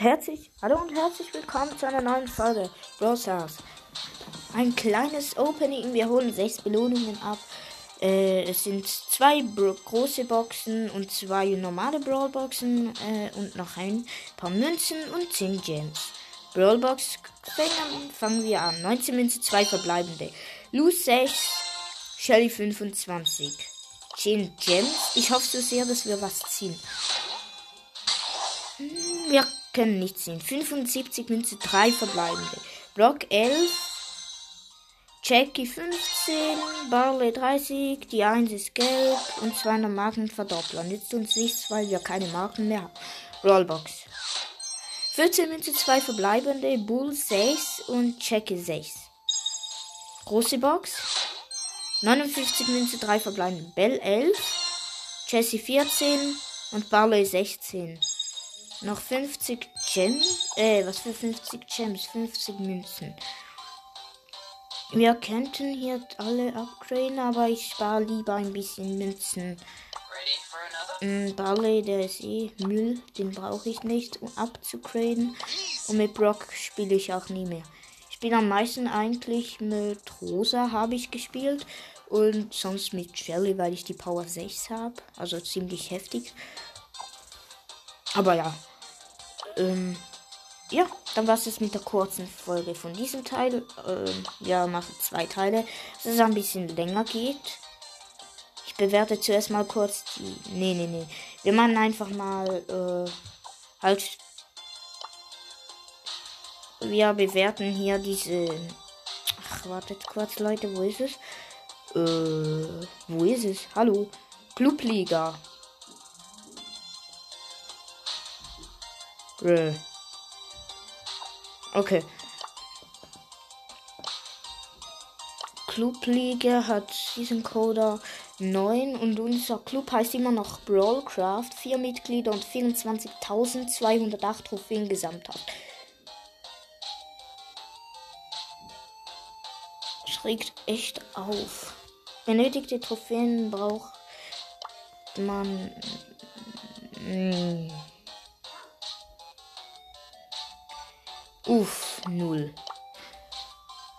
herzlich, hallo und herzlich willkommen zu einer neuen Folge Stars. Ein kleines Opening, wir holen sechs Belohnungen ab. Äh, es sind zwei Bro große Boxen und zwei normale Brawlboxen äh, und noch ein paar Münzen und 10 Gems. Brawlbox fangen wir an. 19 Münzen, 2 verbleibende. Lu 6, Shelly 25. 10 Gems. Ich hoffe so sehr, dass wir was ziehen. Hm, wir können nicht ziehen. 75 Münze, 3 verbleibende. Block 11. Jackie 15, Barley 30, die 1 ist gelb und 200 Marken verdoppeln. Nützt uns nichts, weil wir keine Marken mehr haben. Rollbox. 14 Münze, 2 verbleibende, Bull 6 und Jackie 6. Große Box. 59 Münze, 3 verbleibende, Bell 11, Jessie 14 und Barley 16. Noch 50 Gems. Äh, was für 50 Gems? 50 Münzen. Wir könnten hier alle upgraden, aber ich spare lieber ein bisschen Münzen. Mm, Barley, der ist eh Müll, den brauche ich nicht, um abzugraden. Und mit Brock spiele ich auch nie mehr. Ich spiele am meisten eigentlich mit Rosa, habe ich gespielt. Und sonst mit Jelly, weil ich die Power 6 habe. Also ziemlich heftig. Aber ja. Ähm, ja, dann war es jetzt mit der kurzen Folge von diesem Teil. Ähm, wir machen zwei Teile, dass es ein bisschen länger geht. Ich bewerte zuerst mal kurz die. Nee, nee, nee. Wir machen einfach mal äh, halt. Wir bewerten hier diese. Ach, wartet kurz, Leute, wo ist es? Äh, wo ist es? Hallo? Clubliga. Okay. Clubliga hat diesen Coder 9 und unser Club heißt immer noch Brawlcraft. Vier Mitglieder und 24.208 Trophäen gesamt hat. Schrägt echt auf. Benötigte Trophäen braucht man. Mh. Uff, null.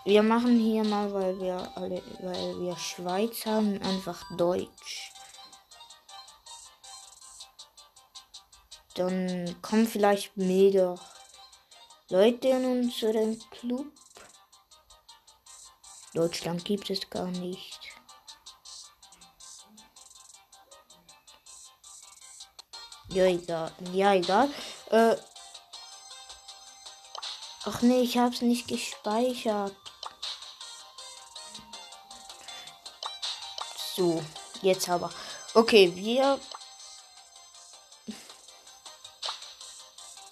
Wir machen hier mal, weil wir alle, weil wir Schweiz haben, einfach Deutsch. Dann kommen vielleicht mehr Leute in unseren Club. Deutschland gibt es gar nicht. Ja, egal. Ja, egal. Äh, Ach nee, ich hab's nicht gespeichert. So, jetzt aber. Okay, wir.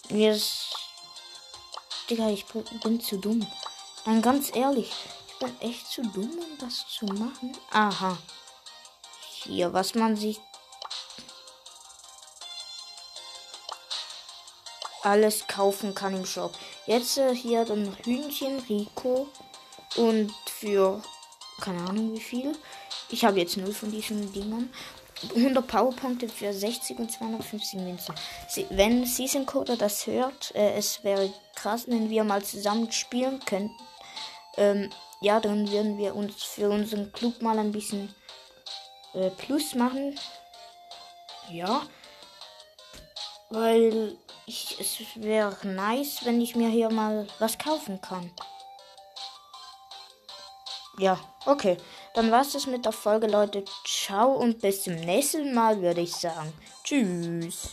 Wir. Digga, ich bin zu dumm. Nein, ganz ehrlich. Ich bin echt zu dumm, um das zu machen. Aha. Hier, was man sich alles kaufen kann im Shop. Jetzt äh, hier dann Hühnchen Rico und für keine Ahnung wie viel. Ich habe jetzt null von diesen Dingern. 100 Powerpunkte für 60 und 250 Münzen. wenn Season Coder das hört, äh, es wäre krass, wenn wir mal zusammen spielen könnten. Ähm, ja, dann würden wir uns für unseren Club mal ein bisschen äh, Plus machen. Ja. Weil ich, es wäre nice, wenn ich mir hier mal was kaufen kann. Ja, okay. Dann war's das mit der Folge, Leute. Ciao und bis zum nächsten Mal, würde ich sagen. Tschüss.